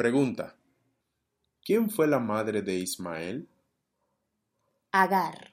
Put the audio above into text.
Pregunta. ¿Quién fue la madre de Ismael? Agar.